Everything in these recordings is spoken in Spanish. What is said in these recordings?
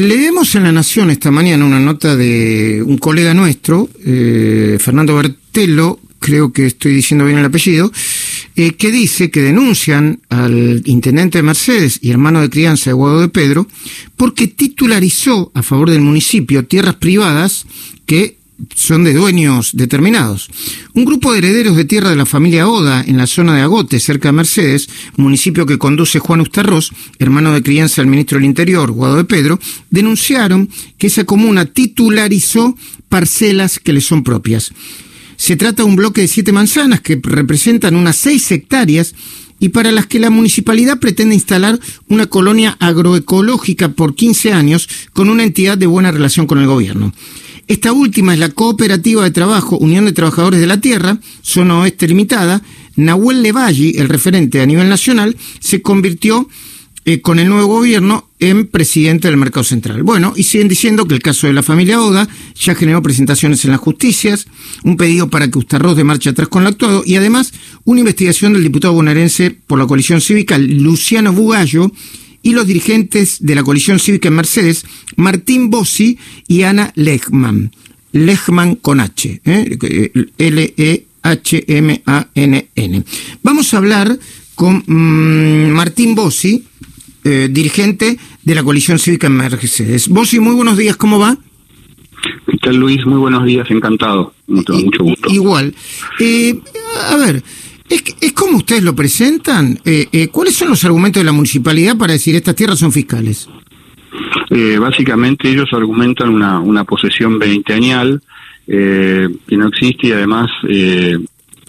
Leemos en La Nación esta mañana una nota de un colega nuestro, eh, Fernando Bertello, creo que estoy diciendo bien el apellido, eh, que dice que denuncian al intendente de Mercedes y hermano de crianza de Guado de Pedro porque titularizó a favor del municipio tierras privadas que son de dueños determinados. Un grupo de herederos de tierra de la familia Oda en la zona de Agote, cerca de Mercedes, municipio que conduce Juan Ustarroz, hermano de crianza del ministro del Interior, Guado de Pedro, denunciaron que esa comuna titularizó parcelas que le son propias. Se trata de un bloque de siete manzanas que representan unas seis hectáreas y para las que la municipalidad pretende instalar una colonia agroecológica por 15 años con una entidad de buena relación con el gobierno. Esta última es la Cooperativa de Trabajo Unión de Trabajadores de la Tierra, zona oeste limitada. Nahuel Levalli, el referente a nivel nacional, se convirtió eh, con el nuevo gobierno en presidente del Mercado Central. Bueno, y siguen diciendo que el caso de la familia Oda ya generó presentaciones en las justicias, un pedido para que Ustarroz de marcha atrás con el actuado y además una investigación del diputado bonaerense por la coalición cívica, Luciano Bugallo, y los dirigentes de la coalición cívica en Mercedes, Martín Bossi y Ana Lechman. Lechman con H, ¿eh? L-E-H-M-A-N-N. Vamos a hablar con mm, Martín Bossi, eh, dirigente de la coalición cívica en Mercedes. Bossi, muy buenos días, ¿cómo va? ¿Qué tal, Luis? Muy buenos días, encantado. Mucho, mucho gusto. Igual. Eh, a ver, ¿Es, ¿Es como ustedes lo presentan? Eh, eh, ¿Cuáles son los argumentos de la municipalidad para decir estas tierras son fiscales? Eh, básicamente ellos argumentan una, una posesión veinteañal eh, que no existe y además, eh,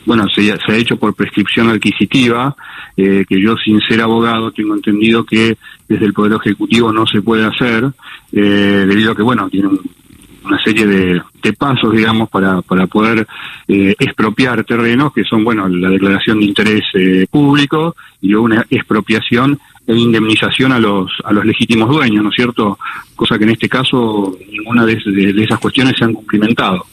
bueno, se, ha hecho por prescripción adquisitiva, que yo sin ser abogado tengo entendido que desde el Poder Ejecutivo no se puede hacer, debido a que, bueno, tiene un una serie de, pasos, digamos, para, para poder eh, expropiar terrenos, que son, bueno, la declaración de interés eh, público y una expropiación e indemnización a los, a los legítimos dueños, ¿no es cierto? Cosa que en este caso ninguna de esas cuestiones se han cumplimentado.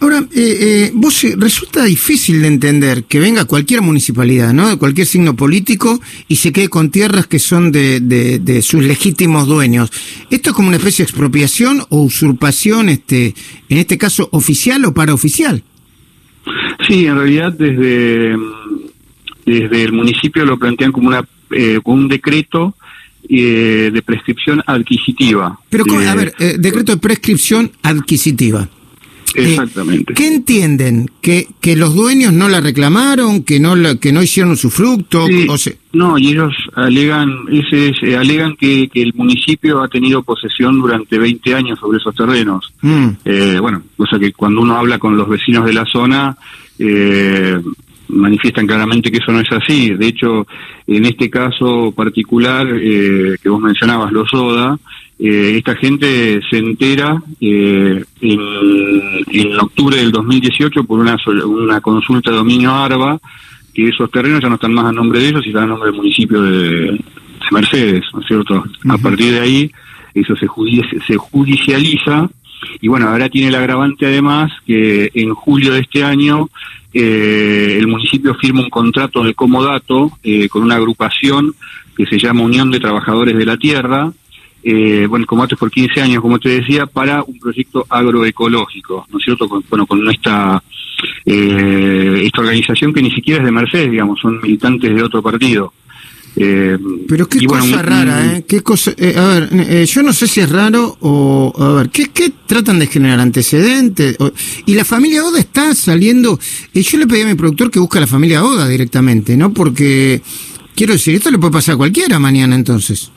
Ahora, eh, eh, vos resulta difícil de entender que venga cualquier municipalidad, ¿no? De cualquier signo político y se quede con tierras que son de, de, de, sus legítimos dueños. ¿Esto es como una especie de expropiación o usurpación, este, en este caso oficial o paraoficial? Sí, en realidad desde, desde el municipio lo plantean como una, eh, como un decreto eh, de prescripción adquisitiva. Pero, a ver, eh, decreto de prescripción adquisitiva. Exactamente. Eh, ¿Qué entienden? ¿Que, ¿Que los dueños no la reclamaron? ¿Que no la, que no hicieron su fruto? Sí, o. No, y ellos alegan ese, ese alegan que, que, el municipio ha tenido posesión durante 20 años sobre esos terrenos. Mm. Eh, bueno, cosa que cuando uno habla con los vecinos de la zona, eh, manifiestan claramente que eso no es así. De hecho, en este caso particular eh, que vos mencionabas, los ODA, eh, esta gente se entera eh, en, en, octubre del 2018 por una, una consulta de dominio ARBA que esos terrenos ya no están más a nombre de ellos y están a nombre del municipio de, de Mercedes, ¿no es cierto? Uh -huh. A partir de ahí eso se, se judicializa y bueno, ahora tiene el agravante además que en julio de este año eh, el municipio firma un contrato de comodato eh, con una agrupación que se llama Unión de Trabajadores de la Tierra, eh, bueno, como es por 15 años, como te decía, para un proyecto agroecológico, ¿no es cierto? Con, bueno, con esta, eh, esta organización que ni siquiera es de Mercedes, digamos, son militantes de otro partido. Eh, Pero qué cosa bueno, rara, ¿eh? ¿Qué cosa, eh, a ver, eh, yo no sé si es raro o, a ver, ¿qué, qué tratan de generar antecedentes? O, y la familia Oda está saliendo, yo le pedí a mi productor que busque a la familia Oda directamente, ¿no? Porque, quiero decir, esto le puede pasar a cualquiera mañana entonces.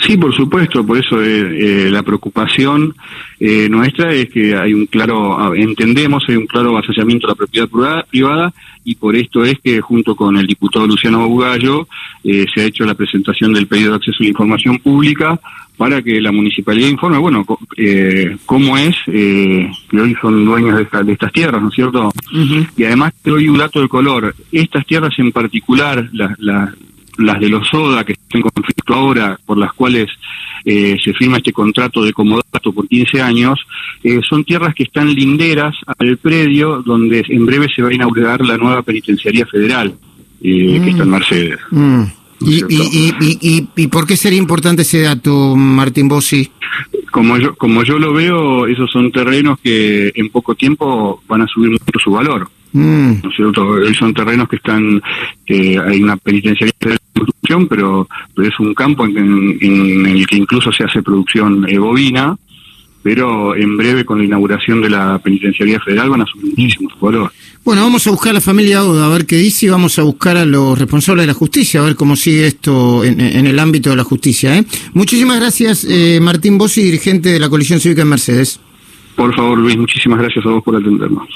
Sí, por supuesto, por eso eh, eh, la preocupación eh, nuestra es que hay un claro, entendemos, hay un claro avasallamiento de la propiedad privada y por esto es que junto con el diputado Luciano Bugallo se ha hecho la presentación del pedido de acceso a la información pública para que la municipalidad informe, bueno, cómo es, que hoy son dueños de, esta, de, estas tierras, ¿no es cierto? Uh -huh. Y además te doy un dato de color, estas tierras en particular, las la, las de los SODA que están en conflicto ahora, por las cuales eh, se firma este contrato de comodato por 15 años, eh, son tierras que están linderas al predio donde en breve se va a inaugurar la nueva penitenciaría federal eh, mm. que está en Mercedes. Mm. ¿Y, y, y, por qué sería importante ese dato, Martín Bossi? Como yo, como yo lo veo, esos son terrenos que en poco tiempo van a subir mucho su valor. Mm. ¿No es cierto? Son terrenos que están, hay una penitenciaría de construcción, pero, pero es un campo en, en, el que incluso se hace producción bovina, pero en breve con la inauguración de la penitenciaría federal van a subir muchísimo su valor. Bueno, vamos a buscar a la familia Oda, a ver qué dice, y vamos a buscar a los responsables de la justicia, a ver cómo sigue esto en, el ámbito de la justicia. ¿eh? Muchísimas gracias, eh, Martín Bossi, dirigente de la Coalición Cívica en Mercedes. Por favor, Luis, muchísimas gracias a vos por atendernos.